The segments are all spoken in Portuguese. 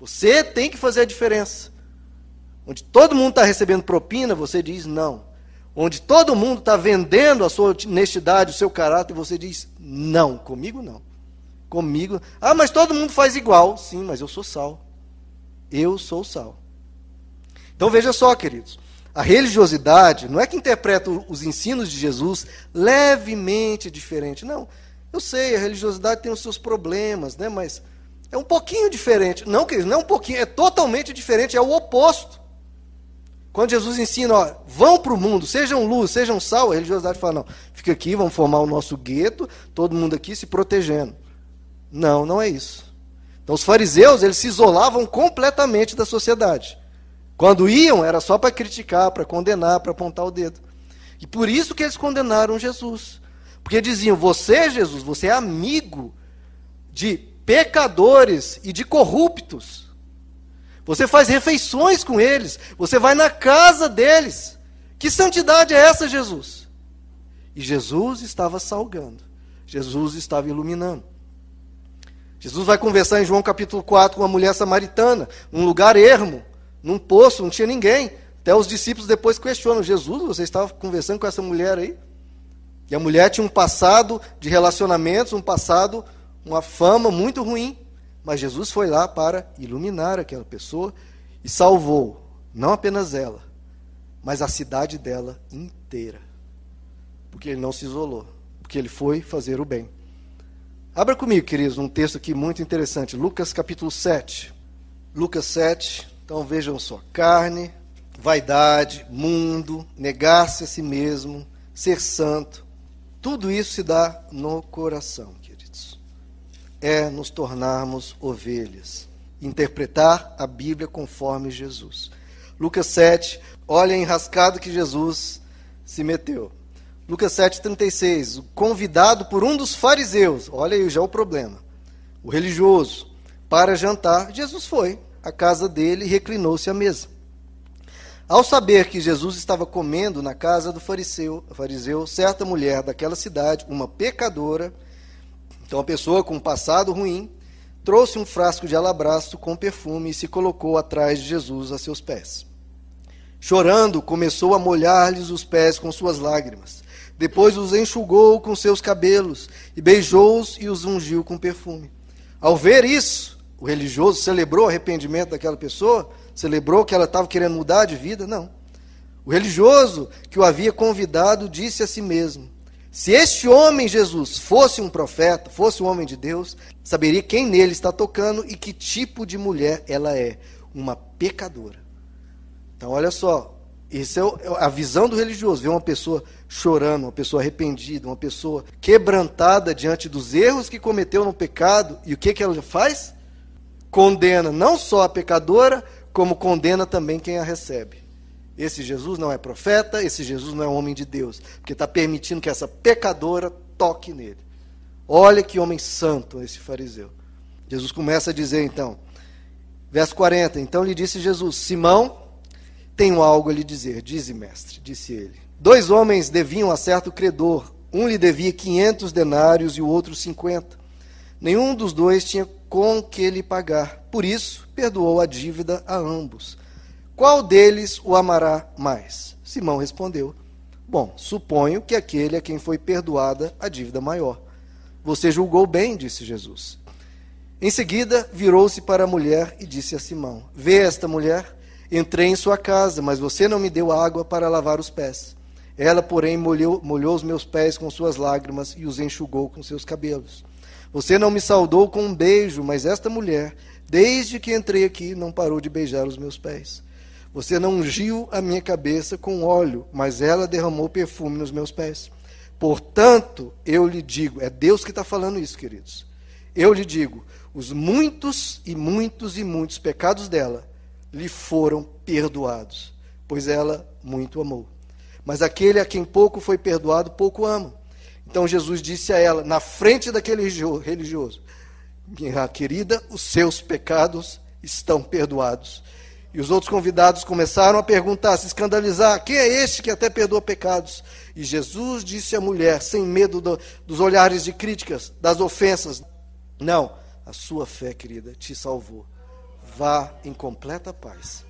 Você tem que fazer a diferença. Onde todo mundo está recebendo propina, você diz não. Onde todo mundo está vendendo a sua honestidade, o seu caráter, você diz não. Comigo não. Comigo. Ah, mas todo mundo faz igual. Sim, mas eu sou sal. Eu sou sal. Então veja só, queridos. A religiosidade não é que interpreta os ensinos de Jesus levemente diferente. Não. Eu sei, a religiosidade tem os seus problemas, né? mas é um pouquinho diferente. Não, queridos, não é um pouquinho, é totalmente diferente, é o oposto. Quando Jesus ensina, ó, vão para o mundo, sejam luz, sejam sal, a religiosidade fala, não, fica aqui, vamos formar o nosso gueto, todo mundo aqui se protegendo. Não, não é isso. Então os fariseus, eles se isolavam completamente da sociedade. Quando iam, era só para criticar, para condenar, para apontar o dedo. E por isso que eles condenaram Jesus. Porque diziam: Você, Jesus, você é amigo de pecadores e de corruptos. Você faz refeições com eles. Você vai na casa deles. Que santidade é essa, Jesus? E Jesus estava salgando. Jesus estava iluminando. Jesus vai conversar em João capítulo 4 com uma mulher samaritana, num lugar ermo num poço, não tinha ninguém. Até os discípulos depois questionam: Jesus, você estava conversando com essa mulher aí? E a mulher tinha um passado de relacionamentos, um passado, uma fama muito ruim. Mas Jesus foi lá para iluminar aquela pessoa e salvou, não apenas ela, mas a cidade dela inteira. Porque ele não se isolou, porque ele foi fazer o bem. Abra comigo, queridos, um texto aqui muito interessante, Lucas capítulo 7. Lucas 7, então vejam só: carne, vaidade, mundo, negar-se a si mesmo, ser santo, tudo isso se dá no coração. É nos tornarmos ovelhas, interpretar a Bíblia conforme Jesus. Lucas 7, olha a enrascado que Jesus se meteu. Lucas 7,36, convidado por um dos fariseus, olha aí já o problema, o religioso, para jantar, Jesus foi à casa dele e reclinou-se à mesa. Ao saber que Jesus estava comendo na casa do fariseu, fariseu, certa mulher daquela cidade, uma pecadora, então uma pessoa com um passado ruim, trouxe um frasco de alabastro com perfume e se colocou atrás de Jesus a seus pés. Chorando, começou a molhar-lhes os pés com suas lágrimas. Depois os enxugou com seus cabelos e beijou-os e os ungiu com perfume. Ao ver isso, o religioso celebrou o arrependimento daquela pessoa? Celebrou que ela estava querendo mudar de vida? Não. O religioso que o havia convidado disse a si mesmo: Se este homem, Jesus, fosse um profeta, fosse um homem de Deus, saberia quem nele está tocando e que tipo de mulher ela é. Uma pecadora. Então, olha só, isso é, é a visão do religioso, ver uma pessoa chorando, uma pessoa arrependida, uma pessoa quebrantada diante dos erros que cometeu no pecado, e o que, que ela faz? condena não só a pecadora, como condena também quem a recebe. Esse Jesus não é profeta, esse Jesus não é homem de Deus, porque está permitindo que essa pecadora toque nele. Olha que homem santo esse fariseu. Jesus começa a dizer então, verso 40: Então lhe disse Jesus: Simão, tenho algo a lhe dizer. Dize, mestre, disse ele. Dois homens deviam a certo credor. Um lhe devia 500 denários e o outro 50. Nenhum dos dois tinha com que lhe pagar. Por isso, perdoou a dívida a ambos. Qual deles o amará mais? Simão respondeu: Bom, suponho que aquele a quem foi perdoada a dívida maior. Você julgou bem, disse Jesus. Em seguida, virou-se para a mulher e disse a Simão: Vê esta mulher? Entrei em sua casa, mas você não me deu água para lavar os pés. Ela, porém, molhou, molhou os meus pés com suas lágrimas e os enxugou com seus cabelos. Você não me saudou com um beijo, mas esta mulher, desde que entrei aqui, não parou de beijar os meus pés. Você não ungiu a minha cabeça com óleo, mas ela derramou perfume nos meus pés. Portanto, eu lhe digo, é Deus que está falando isso, queridos. Eu lhe digo, os muitos e muitos e muitos pecados dela lhe foram perdoados, pois ela muito amou. Mas aquele a quem pouco foi perdoado, pouco ama. Então Jesus disse a ela, na frente daquele religioso: Minha querida, os seus pecados estão perdoados. E os outros convidados começaram a perguntar, a se escandalizar: Quem é este que até perdoa pecados? E Jesus disse à mulher, sem medo do, dos olhares de críticas, das ofensas: Não, a sua fé, querida, te salvou. vá em completa paz.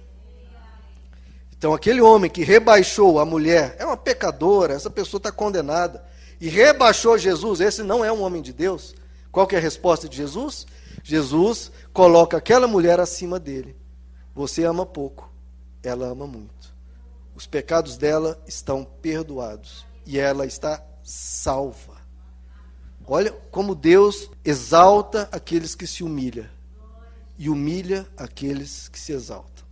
Então, aquele homem que rebaixou a mulher, é uma pecadora, essa pessoa está condenada, e rebaixou Jesus, esse não é um homem de Deus. Qual que é a resposta de Jesus? Jesus coloca aquela mulher acima dele. Você ama pouco, ela ama muito. Os pecados dela estão perdoados e ela está salva. Olha como Deus exalta aqueles que se humilham e humilha aqueles que se exaltam.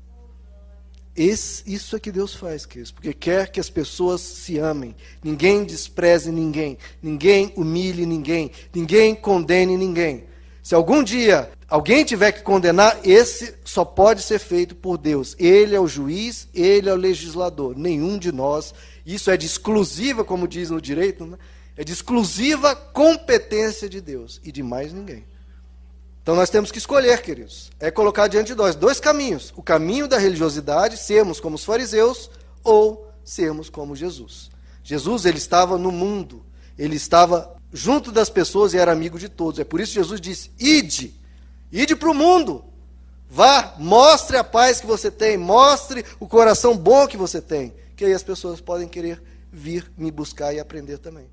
Esse, isso é que Deus faz, queridos, porque quer que as pessoas se amem. Ninguém despreze ninguém, ninguém humilhe ninguém, ninguém condene ninguém. Se algum dia alguém tiver que condenar, esse só pode ser feito por Deus. Ele é o juiz, ele é o legislador. Nenhum de nós. Isso é de exclusiva, como diz no direito, né? é de exclusiva competência de Deus e de mais ninguém. Então nós temos que escolher, queridos. É colocar diante de nós dois caminhos: o caminho da religiosidade, sermos como os fariseus, ou sermos como Jesus. Jesus ele estava no mundo, ele estava junto das pessoas e era amigo de todos. É por isso que Jesus disse: ide, ide para o mundo. Vá, mostre a paz que você tem, mostre o coração bom que você tem, que aí as pessoas podem querer vir me buscar e aprender também.